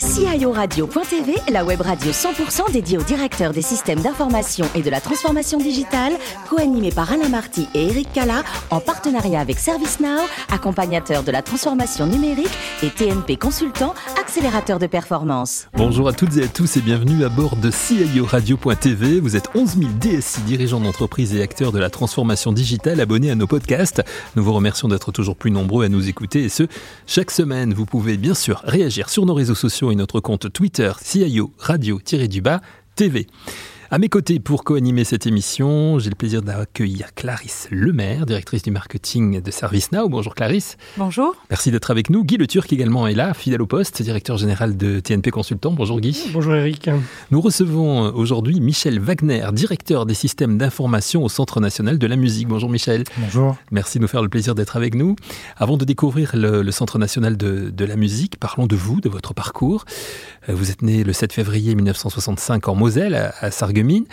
guys. CIORadio.tv, la web radio 100% dédiée aux directeurs des systèmes d'information et de la transformation digitale, co-animée par Alain Marty et Eric Cala, en partenariat avec ServiceNow, accompagnateur de la transformation numérique et TNP Consultant, accélérateur de performance. Bonjour à toutes et à tous et bienvenue à bord de CIORadio.tv. Vous êtes 11 000 DSI, dirigeants d'entreprise et acteurs de la transformation digitale abonnés à nos podcasts. Nous vous remercions d'être toujours plus nombreux à nous écouter et ce, chaque semaine. Vous pouvez bien sûr réagir sur nos réseaux sociaux et notre compte Twitter CIO Radio-du-Bas TV. À mes côtés pour co-animer cette émission, j'ai le plaisir d'accueillir Clarisse Lemaire, directrice du marketing de ServiceNow. Bonjour Clarisse. Bonjour. Merci d'être avec nous. Guy Le Turc également est là, fidèle au poste, directeur général de TNP Consultant. Bonjour Guy. Bonjour Eric. Nous recevons aujourd'hui Michel Wagner, directeur des systèmes d'information au Centre national de la musique. Bonjour Michel. Bonjour. Merci de nous faire le plaisir d'être avec nous. Avant de découvrir le, Centre national de, de, la musique, parlons de vous, de votre parcours. Euh, vous êtes né le 7 février 1965 en Moselle, à, Sarguemines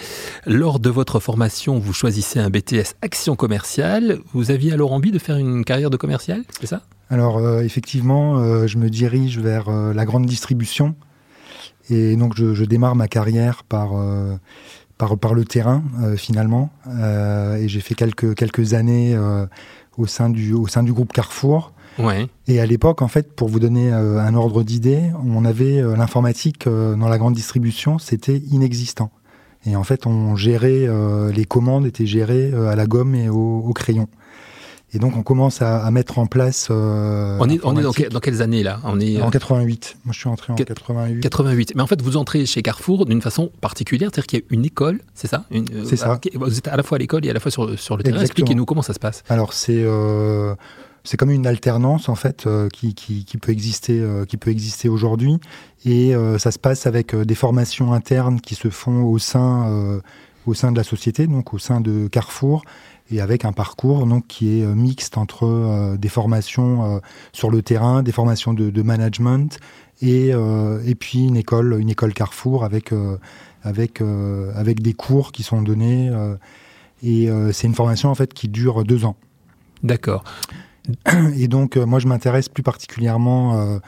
lors de votre formation, vous choisissez un BTS Action commerciale. Vous aviez alors envie de faire une carrière de commercial, c'est ça? Alors euh, effectivement, euh, je me dirige vers la grande distribution. Et donc je, démarre ma carrière par, par, par, le terrain finalement. et j'ai fait quelques, quelques années au, sein du, au sein du groupe Carrefour. Ouais. Et à l'époque, en fait, pour vous donner un ordre d'idée, on avait l'informatique dans la grande distribution, c'était inexistant. Et en fait, on gérait, euh, les commandes étaient gérées euh, à la gomme et au, crayon. Et donc, on commence à, mettre en place. Euh, on est, on est dans, dans, quelles années là? On est en 88. Moi, je suis entré en 88. 88. Mais en fait, vous entrez chez Carrefour d'une façon particulière, c'est-à-dire qu'il y a une école, c'est ça? C'est ça. Vous êtes à la fois à l'école et à la fois sur, sur le terrain. Expliquez-nous comment ça se passe. Alors, c'est c'est comme une alternance en fait euh, qui, peut exister euh, qui peut exister aujourd'hui et euh, ça se passe avec des formations internes qui se font au sein au sein de la société donc au sein de Carrefour et avec un parcours donc qui est mixte entre des formations sur le terrain des formations de, de management et et puis une école une école Carrefour avec avec avec des cours qui sont donnés et c'est une formation en fait qui dure deux ans D'accord. Et donc, euh, moi, je m'intéresse plus particulièrement euh,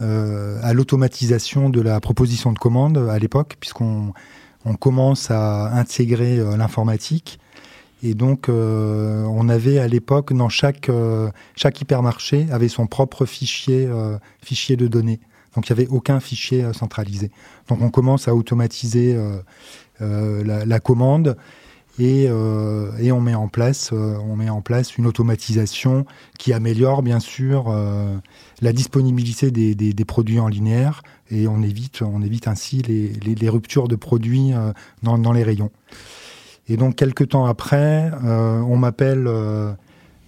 euh, à l'automatisation de la proposition de commande à l'époque, puisqu'on on commence à intégrer l'informatique. Et donc, on avait à l'époque, dans chaque, chaque hypermarché, avait son propre fichier, fichier de données. Donc, il n'y avait aucun fichier centralisé. Donc, on commence à automatiser la, la, commande et, euh, et, on met en place euh, on met en place une automatisation qui améliore bien sûr euh, la disponibilité des, produits en linéaire et on évite on évite ainsi les, ruptures de produits dans, dans, les rayons. Et donc quelques temps après, on m'appelle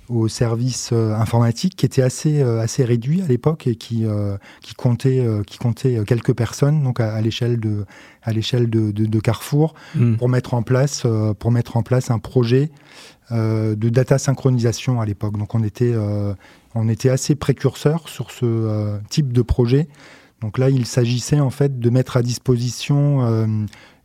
au service euh, informatique qui était assez euh, assez réduit à l'époque et qui euh, qui comptait qui comptait quelques personnes donc à, l'échelle de à l'échelle de, de, de, Carrefour mm. pour mettre en place pour mettre en place un projet de data synchronisation à l'époque. Donc on était on était assez précurseur sur ce type de projet. Donc là il s'agissait en fait de mettre à disposition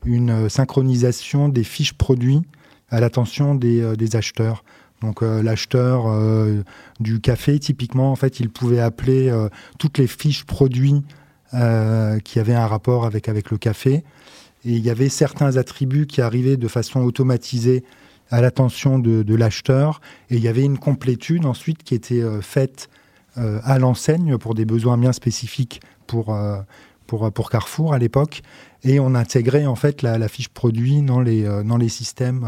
une synchronisation des fiches produits à l'attention des, des acheteurs donc euh, l'acheteur euh, du café, typiquement, en fait, il pouvait appeler euh, toutes les fiches produits qui avaient un rapport avec, le café. Et il y avait certains attributs qui arrivaient de façon automatisée à l'attention de, l'acheteur. Et il y avait une complétude ensuite qui était faite à l'enseigne pour des besoins bien spécifiques pour, Carrefour à l'époque. Et on intégrait en fait la, fiche produit dans les, systèmes,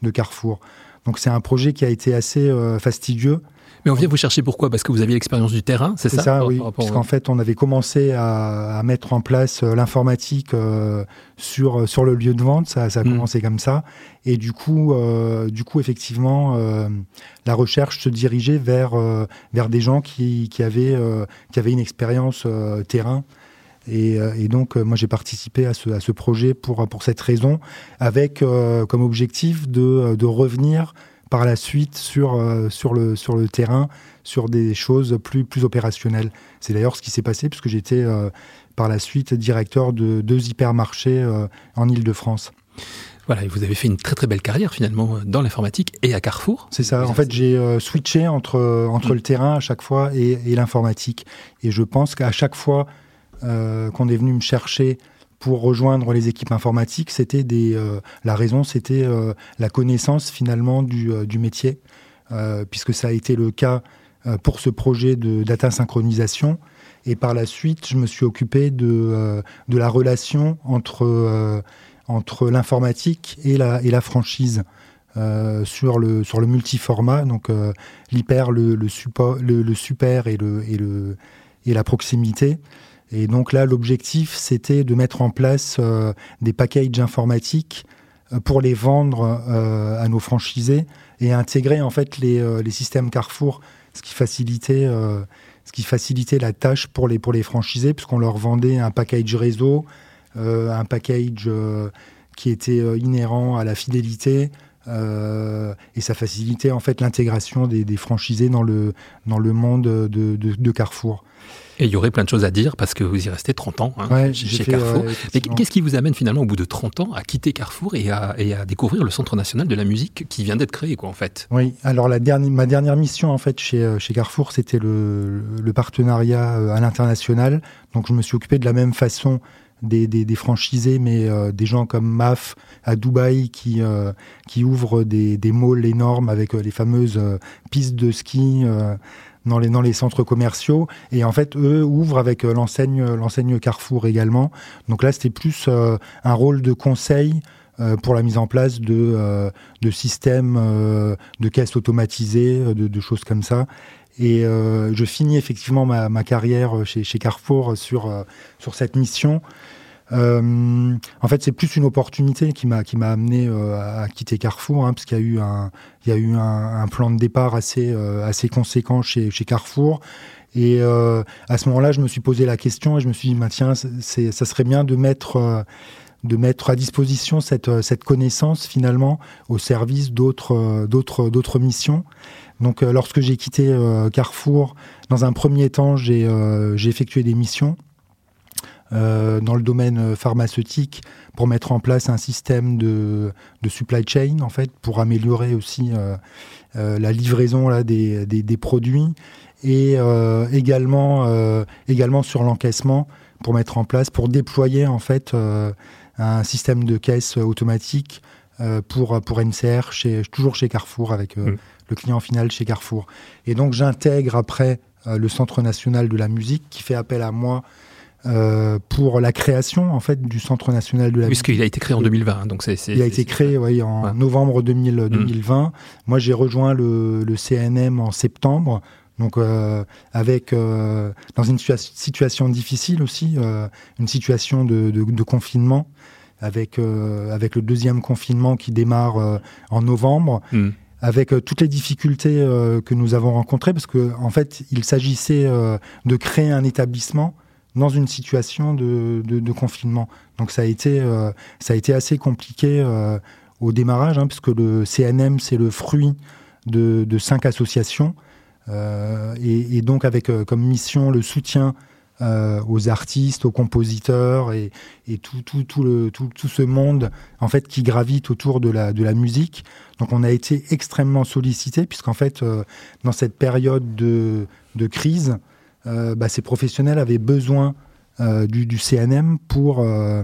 de Carrefour. Donc c'est un projet qui a été assez euh, fastidieux. Mais on vient vous chercher pourquoi? Parce que vous aviez l'expérience du terrain, c'est ça? C'est ça, oui. Parce qu'en fait, on avait commencé à, à mettre en place euh, l'informatique euh, sur euh, sur le lieu de vente. Ça, ça a mm. commencé comme ça. Et du coup, euh, du coup, effectivement, euh, la recherche se dirigeait vers vers des gens qui qui avaient qui avaient une expérience terrain. Et, et, donc, moi, j'ai participé à ce, à ce projet pour, pour cette raison, avec euh, comme objectif de, de revenir par la suite sur, euh, sur, le, sur le terrain, sur des choses plus, plus opérationnelles. C'est d'ailleurs ce qui s'est passé, puisque j'étais euh, par la suite directeur de deux hypermarchés en Ile-de-France. Voilà, et vous avez fait une très très belle carrière finalement dans l'informatique et à Carrefour. C'est ça. En fait, j'ai switché entre, entre mm. le terrain à chaque fois et, et l'informatique. Et je pense qu'à chaque fois, qu'on est venu me chercher pour rejoindre les équipes informatiques, c'était des la raison, c'était la connaissance finalement du, métier, puisque ça a été le cas pour ce projet de data synchronisation. Et par la suite, je me suis occupé de, la relation entre l'informatique et la, franchise. Euh, sur le sur le multiformat, donc euh, l'hyper, le, super et la proximité. Et donc là, l'objectif, c'était de mettre en place euh, des packages informatiques pour les vendre à nos franchisés et intégrer en fait les, les systèmes Carrefour, ce qui facilitait ce qui facilitait la tâche pour les pour les franchisés, puisqu'on leur vendait un package réseau, un package qui était inhérent à la fidélité, euh, et ça facilitait en fait l'intégration des, franchisés dans le, dans le monde de, de, Carrefour. Et il y aurait plein de choses à dire parce que vous y restez 30 ans hein, chez Carrefour. Mais qu'est-ce qui vous amène finalement au bout de 30 ans à quitter Carrefour et à, et à découvrir le Centre national de la musique qui vient d'être créé quoi en fait? Oui, alors la dernière, ma dernière mission en fait chez, euh, chez Carrefour c'était le, le, partenariat euh, à l'international. Donc je me suis occupé de la même façon des, franchisés, mais euh, des gens comme MAF à Dubaï qui, euh, qui ouvrent des, des malls énormes avec euh, les fameuses pistes de ski dans les, les centres commerciaux. Et en fait, eux ouvrent avec l'enseigne, l'enseigne Carrefour également. Donc là, c'était plus un rôle de conseil pour la mise en place de, de systèmes de caisses automatisées, de, choses comme ça. Et je finis effectivement ma, ma carrière chez, chez Carrefour sur, sur cette mission. Euh, en fait, c'est plus une opportunité qui m'a qui m'a amené euh, à quitter Carrefour, hein, parce qu'il y a eu un il y a eu un, plan de départ assez euh, assez conséquent chez chez Carrefour. Et à ce moment-là, je me suis posé la question et je me suis dit, bah, tiens, ça serait bien de mettre de mettre à disposition cette cette connaissance finalement au service d'autres d'autres d'autres missions. Donc, lorsque j'ai quitté Carrefour, dans un premier temps, j'ai j'ai effectué des missions. Euh, dans le domaine euh, pharmaceutique pour mettre en place un système de, de supply chain, en fait, pour améliorer aussi euh, la livraison là, des, des, des produits et également, également sur l'encaissement pour mettre en place, pour déployer en fait un système de caisse automatique pour, pour NCR, chez, toujours chez Carrefour, avec mm. le client final chez Carrefour. Et donc j'intègre après le Centre national de la musique qui fait appel à moi euh, pour la création en fait du Centre national de la. Puisqu'il a été créé en 2020, hein, donc c'est. Il a été créé oui, en novembre 2000, 2020. Mm. Moi, j'ai rejoint le, le, CNM en septembre. Donc euh, avec euh, dans une situation difficile aussi, une situation de, de, de confinement, avec avec le deuxième confinement qui démarre en novembre. Mm. avec toutes les difficultés que nous avons rencontrées, parce que en fait, il s'agissait de créer un établissement dans une situation de, confinement. Donc ça a été, euh, ça a été assez compliqué euh, au démarrage, hein, puisque le CNM, c'est le fruit de, cinq associations, euh, et, donc avec comme mission le soutien aux artistes, aux compositeurs et, tout, tout, tout, le, tout, tout, ce monde en fait qui gravite autour de la, de la musique. Donc on a été extrêmement sollicité puisqu'en fait dans cette période de, de crise, bah, ces professionnels avaient besoin euh, du, du, CNM pour, euh,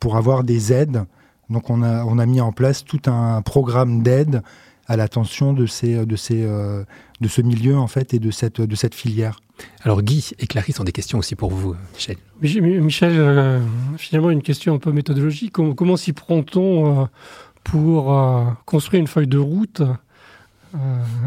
pour avoir des aides. Donc on a, on a mis en place tout un programme d'aide à l'attention de, ces, de, ces, de ce milieu en fait et de cette, de cette filière. Alors Guy et Clarisse ont des questions aussi pour vous, Michel. Michel, finalement une question un peu méthodologique. Comment, comment s'y prend-on pour construire une feuille de route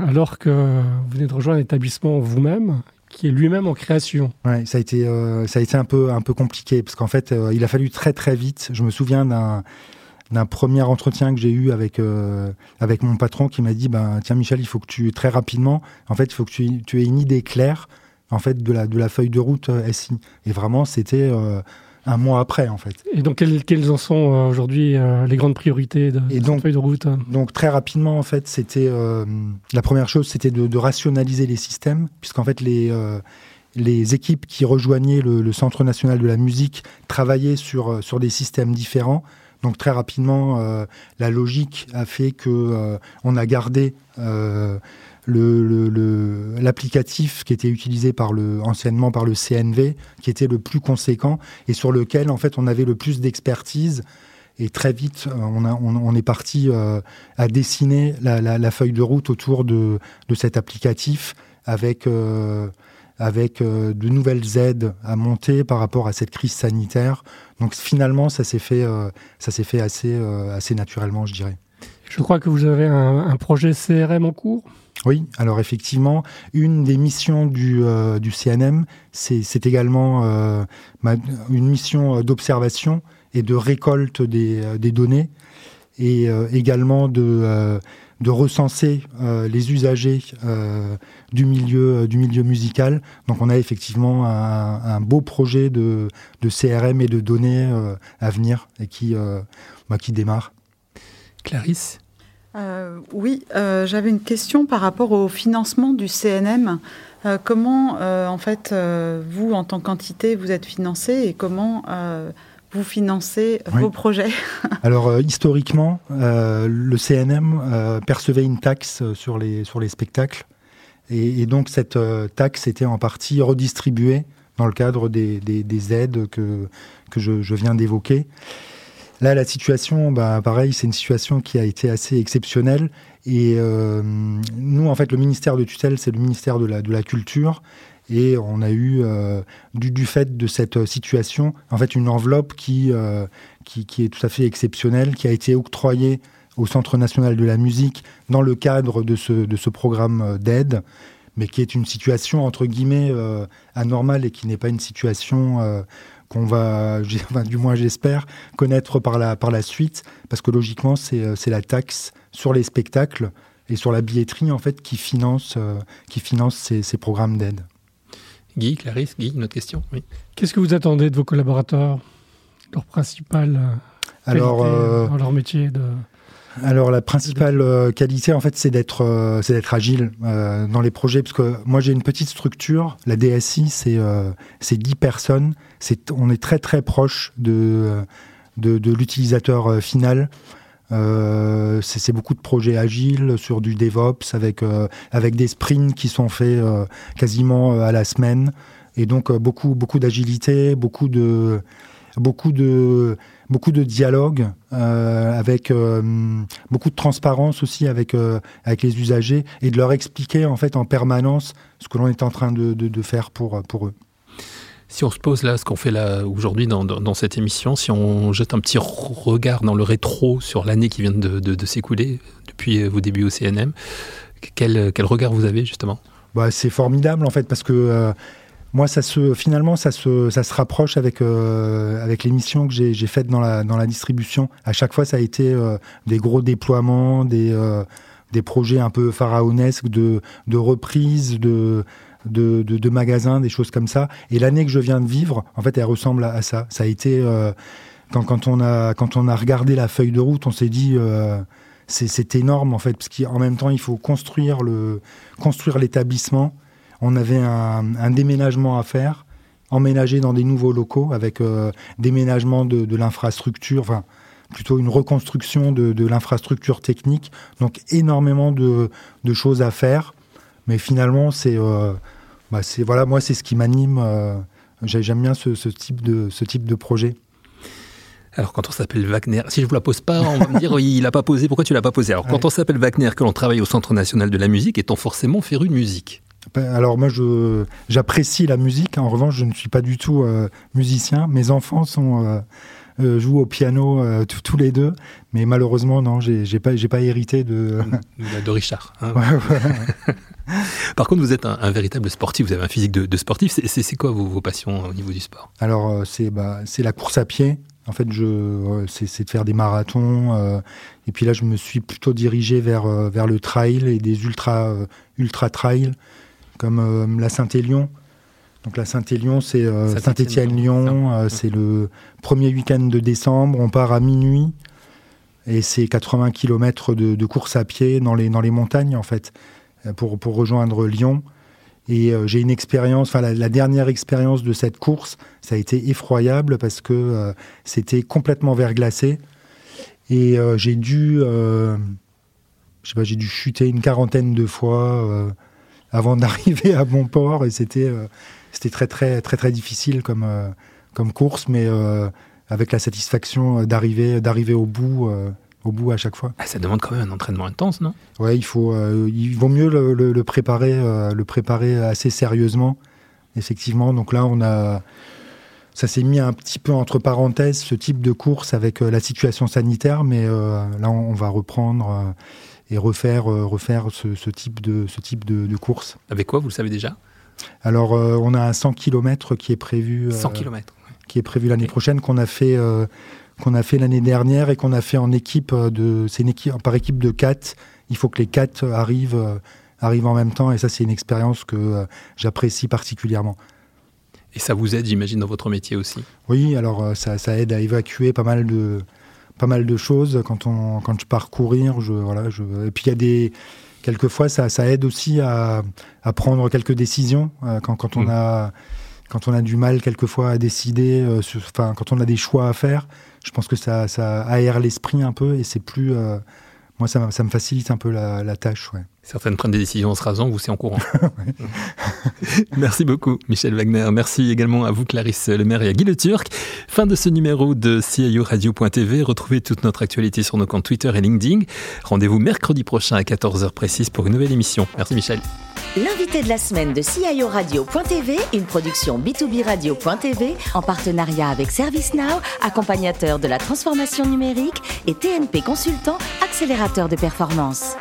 alors que vous venez de rejoindre l'établissement vous-même qui est lui-même en création. Ouais, ça a été euh, ça a été un peu un peu compliqué parce qu'en fait euh, il a fallu très très vite. Je me souviens d'un premier entretien que j'ai eu avec euh, avec mon patron qui m'a dit ben tiens Michel il faut que tu très rapidement en fait il faut que tu, tu aies une idée claire en fait de la de la feuille de route SI et vraiment c'était un mois après en fait. Et donc quelles, quelles en sont euh, aujourd'hui euh, les grandes priorités de, cette feuille de route Donc très rapidement en fait c'était euh, la première chose c'était de, de, rationaliser les systèmes puisqu'en fait les les équipes qui rejoignaient le, le, Centre national de la musique travaillaient sur sur des systèmes différents. Donc très rapidement la logique a fait que on a gardé l'applicatif qui était utilisé par le, anciennement par le CNV, qui était le plus conséquent et sur lequel en fait on avait le plus d'expertise. Et très vite, on, a, on, est parti euh, à dessiner la, feuille de route autour de, de cet applicatif avec, euh, avec euh, de nouvelles aides à monter par rapport à cette crise sanitaire. Donc finalement, ça s'est fait, ça fait assez, assez naturellement, je dirais. Je crois que vous avez un projet CRM en cours? Oui, alors effectivement, une des missions du, euh, CNM, c'est également euh, une mission euh, d'observation et de récolte des, données et également de, recenser les usagers du, milieu, musical. Donc on a effectivement un, beau projet de, de, CRM et de données à venir et qui, bah, qui démarre. Clarisse? Euh, oui, euh, j'avais une question par rapport au financement du CNM. Euh, comment, en fait, vous, en tant qu'entité, vous êtes financé et comment vous financez vos projets Alors, historiquement, le CNM percevait une taxe sur les, sur les spectacles. Et, donc, cette taxe était en partie redistribuée dans le cadre des, des, aides que, que je, je viens d'évoquer. Là, la situation, bah, pareil, c'est une situation qui a été assez exceptionnelle. Et euh, nous, en fait, le ministère de tutelle, c'est le ministère de la, Culture. Et on a eu, euh, du, fait de cette situation, en fait, une enveloppe qui, euh, qui, qui, est tout à fait exceptionnelle, qui a été octroyée au Centre national de la musique dans le cadre de ce, de ce programme d'aide, mais qui est une situation, entre guillemets, anormale et qui n'est pas une situation qu'on va, du moins j'espère, connaître par la, par la suite, parce que logiquement, c'est la taxe sur les spectacles et sur la billetterie, en fait, qui finance, euh, qui finance ces, ces programmes d'aide. Guy, Clarisse, Guy, une autre question? Oui. Qu'est-ce que vous attendez de vos collaborateurs? Leur principale euh, Alors, euh, dans leur métier de... Alors la principale qualité en fait c'est d'être d'être agile dans les projets parce que moi j'ai une petite structure la DSI c'est c'est 10 personnes on est très très proche de, de, l'utilisateur euh, final. Euh, c'est beaucoup de projets agiles sur du DevOps avec, euh, avec des sprints qui sont faits quasiment à la semaine. Et donc beaucoup, beaucoup d'agilité, beaucoup de, beaucoup de, beaucoup de dialogue, avec beaucoup de transparence aussi avec, avec les usagers et de leur expliquer en fait en permanence ce que l'on est en train de, de, de faire pour, pour eux. Si on se pose là, ce qu'on fait là aujourd'hui dans, dans, cette émission, si on jette un petit regard dans le rétro sur l'année qui vient de, de, s'écouler depuis vos débuts au CNM, quel, quel regard vous avez justement? Bah, C'est formidable en fait parce que euh, moi, finalement, ça se, ça se rapproche avec, euh, avec l'émission que j'ai faites dans la, dans la distribution. À chaque fois, ça a été euh, des gros déploiements, des, des projets un peu pharaonesques de, de reprise, de de, de, magasins, des choses comme ça. Et l'année que je viens de vivre, en fait, elle ressemble à, ça. Ça a été euh, quand, quand, on a quand on a regardé la feuille de route, on s'est dit euh, c'est énorme en fait, parce qu'en même temps il faut construire le construire l'établissement. On avait un, un, déménagement à faire, emménager dans des nouveaux locaux avec euh, déménagement de, de l'infrastructure, enfin plutôt une reconstruction de, de l'infrastructure technique. Donc énormément de, de choses à faire. Mais finalement, c'est euh, bah voilà, moi, c'est ce qui m'anime. Euh, j'aime bien ce, type de, ce type de projet. Alors quand on s'appelle Wagner, si je vous la pose pas, on va me dire il a pas posé. Pourquoi tu l'as pas posé? Alors quand on s'appelle Wagner, que l'on travaille au Centre national de la musique, est-on forcément féru de musique? Alors moi, j'apprécie la musique. En revanche, je ne suis pas du tout euh, musicien. Mes enfants sont euh, jouent au piano euh, tous les deux, mais malheureusement non, j'ai pas j'ai pas hérité de de Richard. Hein. Par contre, vous êtes un, véritable sportif, vous avez un physique de, sportif. C'est quoi vos, passions au niveau du sport? Alors euh, c'est bah, c'est la course à pied. En fait, je c'est de faire des marathons. et puis là, je me suis plutôt dirigé vers vers le trail et des ultra ultra trails comme la Saint-Élion donc la Saint-Élion, c'est euh, Saint-Étienne-Lyon, euh, c'est le premier week-end de décembre. On part à minuit et c'est 80 km de, course à pied dans les, dans les montagnes en fait euh, pour, pour rejoindre Lyon. Et j'ai une expérience, enfin la, dernière expérience de cette course, ça a été effroyable parce que c'était complètement verglacé et j'ai dû je sais pas, j'ai dû chuter une quarantaine de fois avant d'arriver à bon port et c'était c'était très très très très difficile comme comme course, mais avec la satisfaction d'arriver d'arriver au bout au bout à chaque fois. Ah, ça demande quand même un entraînement intense, non? Ouais, il faut, il vaut mieux le, préparer, le préparer assez sérieusement, effectivement. Donc là, on a, ça s'est mis un petit peu entre parenthèses ce type de course avec la situation sanitaire, mais là, on, va reprendre et refaire, refaire ce, type de, ce type de, course. Avec quoi, vous le savez déjà? Alors, on a un 100 km qui est prévu. 100 km qui est prévu l'année prochaine, qu'on a fait, euh, qu'on a fait l'année dernière et qu'on a fait en équipe de, c'est une équipe par équipe de quatre. Il faut que les quatre arrivent, euh, arrivent en même temps et ça c'est une expérience que euh, j'apprécie particulièrement. Et ça vous aide, j'imagine, dans votre métier aussi? Oui, alors ça, ça, aide à évacuer pas mal de, pas mal de choses quand on, quand je pars courir. Je, voilà, je, et puis il y a des, quelquefois ça, ça aide aussi à, à prendre quelques décisions quand, quand on mmh. a quand on a du mal quelquefois à décider, euh, quand on a des choix à faire, je pense que ça, ça aère l'esprit un peu et c'est plus, euh, moi ça, ça, me facilite un peu la, la tâche. Ouais. Certaines prennent des décisions en se rasant, vous c'est en courant. Merci beaucoup Michel Wagner. Merci également à vous Clarisse Lemaire et à Guy Le Turc. Fin de ce numéro de CIO Radio.tv. Retrouvez toute notre actualité sur nos comptes Twitter et LinkedIn. Rendez-vous mercredi prochain à 14h précise pour une nouvelle émission. Merci Michel. L'invité de la semaine de CIO Radio.tv, une production B2B Radio.tv en partenariat avec ServiceNow, accompagnateur de la transformation numérique et TNP Consultant, accélérateur de performance.